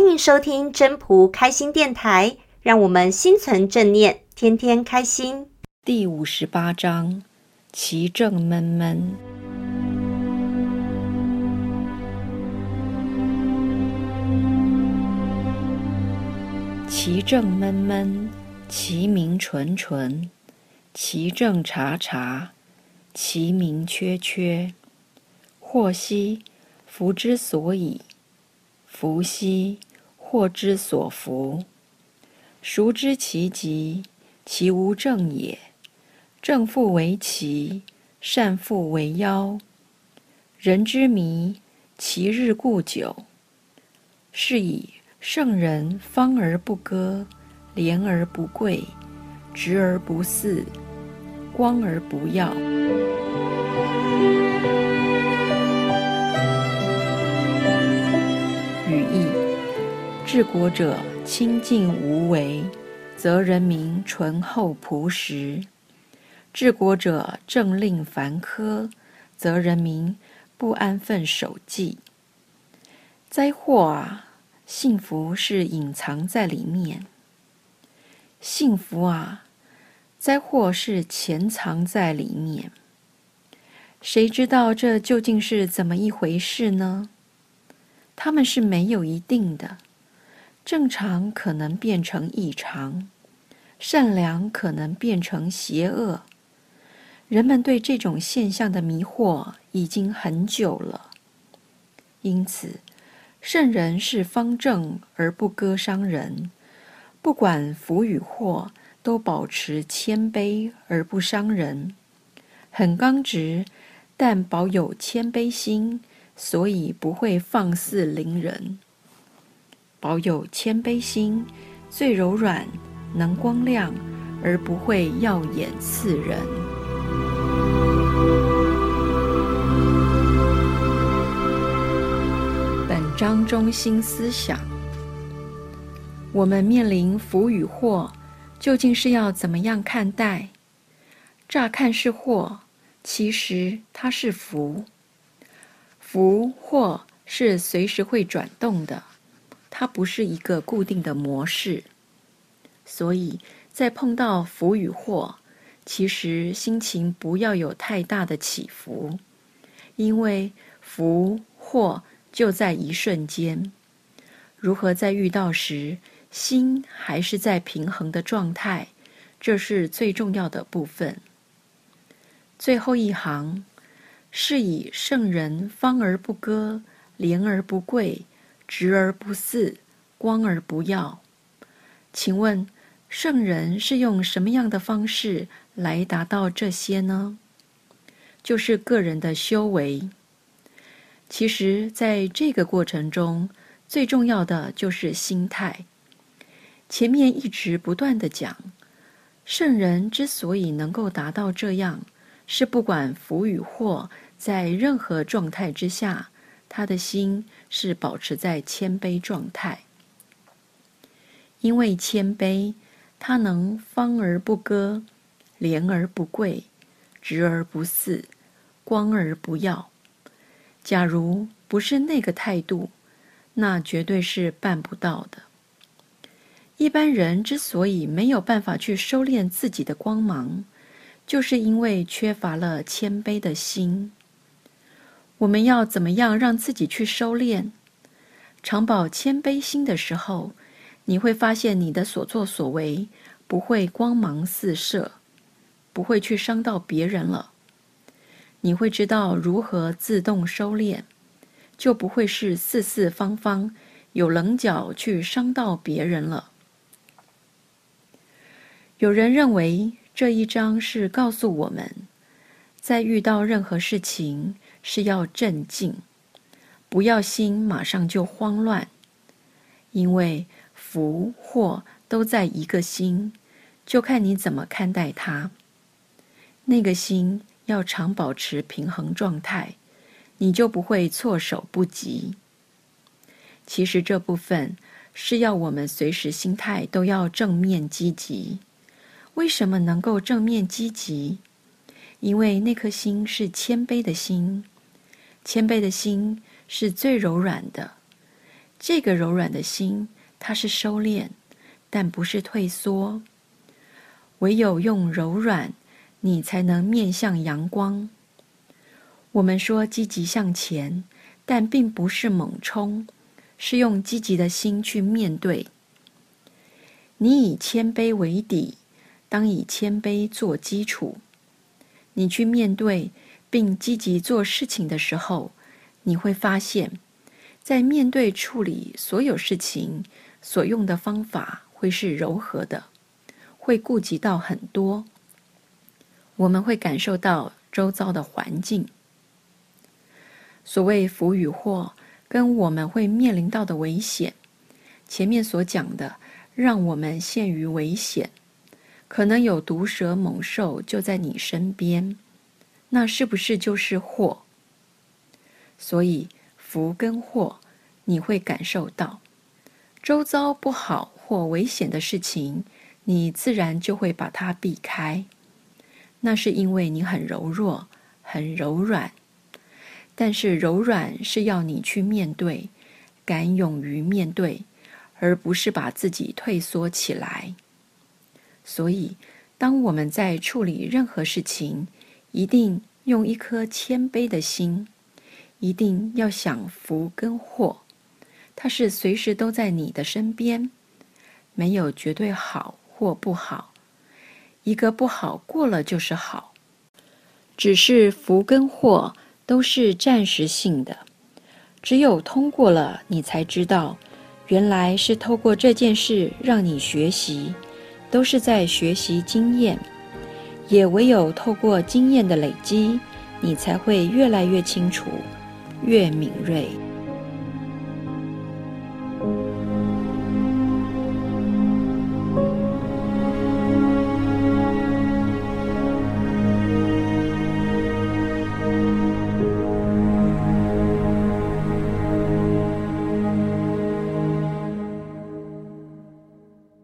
欢迎收听真仆开心电台，让我们心存正念，天天开心。第五十八章：其正闷闷。其正闷闷，其名纯纯；其正察察，其名缺缺。惑兮，福之所以；夫兮，祸之所伏。孰知其极？其无正也。正复为奇，善复为妖。人之迷，其日固久。是以。圣人方而不割，廉而不贵，直而不肆，光而不耀。治国者清静无为，则人民淳厚朴实；治国者政令繁苛，则人民不安分守纪。灾祸啊！幸福是隐藏在里面，幸福啊，灾祸是潜藏在里面。谁知道这究竟是怎么一回事呢？他们是没有一定的，正常可能变成异常，善良可能变成邪恶。人们对这种现象的迷惑已经很久了，因此。圣人是方正而不割伤人，不管福与祸，都保持谦卑而不伤人，很刚直，但保有谦卑心，所以不会放肆凌人。保有谦卑心，最柔软，能光亮，而不会耀眼刺人。本章中心思想：我们面临福与祸，究竟是要怎么样看待？乍看是祸，其实它是福。福祸是随时会转动的，它不是一个固定的模式。所以在碰到福与祸，其实心情不要有太大的起伏，因为福祸。就在一瞬间，如何在遇到时，心还是在平衡的状态，这是最重要的部分。最后一行，是以圣人方而不割，廉而不贵，直而不肆，光而不耀。请问，圣人是用什么样的方式来达到这些呢？就是个人的修为。其实，在这个过程中，最重要的就是心态。前面一直不断的讲，圣人之所以能够达到这样，是不管福与祸，在任何状态之下，他的心是保持在谦卑状态。因为谦卑，他能方而不割，廉而不贵，直而不肆，光而不耀。假如不是那个态度，那绝对是办不到的。一般人之所以没有办法去收敛自己的光芒，就是因为缺乏了谦卑的心。我们要怎么样让自己去收敛？常保谦卑心的时候，你会发现你的所作所为不会光芒四射，不会去伤到别人了。你会知道如何自动收敛，就不会是四四方方有棱角去伤到别人了。有人认为这一章是告诉我们，在遇到任何事情是要镇静，不要心马上就慌乱，因为福祸都在一个心，就看你怎么看待它。那个心。要常保持平衡状态，你就不会措手不及。其实这部分是要我们随时心态都要正面积极。为什么能够正面积极？因为那颗心是谦卑的心，谦卑的心是最柔软的。这个柔软的心，它是收敛，但不是退缩。唯有用柔软，你才能面向阳光。我们说积极向前，但并不是猛冲，是用积极的心去面对。你以谦卑为底，当以谦卑做基础。你去面对并积极做事情的时候，你会发现，在面对处理所有事情所用的方法会是柔和的。会顾及到很多，我们会感受到周遭的环境。所谓福与祸，跟我们会面临到的危险，前面所讲的，让我们陷于危险，可能有毒蛇猛兽就在你身边，那是不是就是祸？所以福跟祸，你会感受到周遭不好或危险的事情。你自然就会把它避开，那是因为你很柔弱，很柔软。但是柔软是要你去面对，敢勇于面对，而不是把自己退缩起来。所以，当我们在处理任何事情，一定用一颗谦卑的心，一定要想福跟祸，它是随时都在你的身边，没有绝对好。或不好，一个不好过了就是好，只是福跟祸都是暂时性的。只有通过了，你才知道，原来是透过这件事让你学习，都是在学习经验。也唯有透过经验的累积，你才会越来越清楚，越敏锐。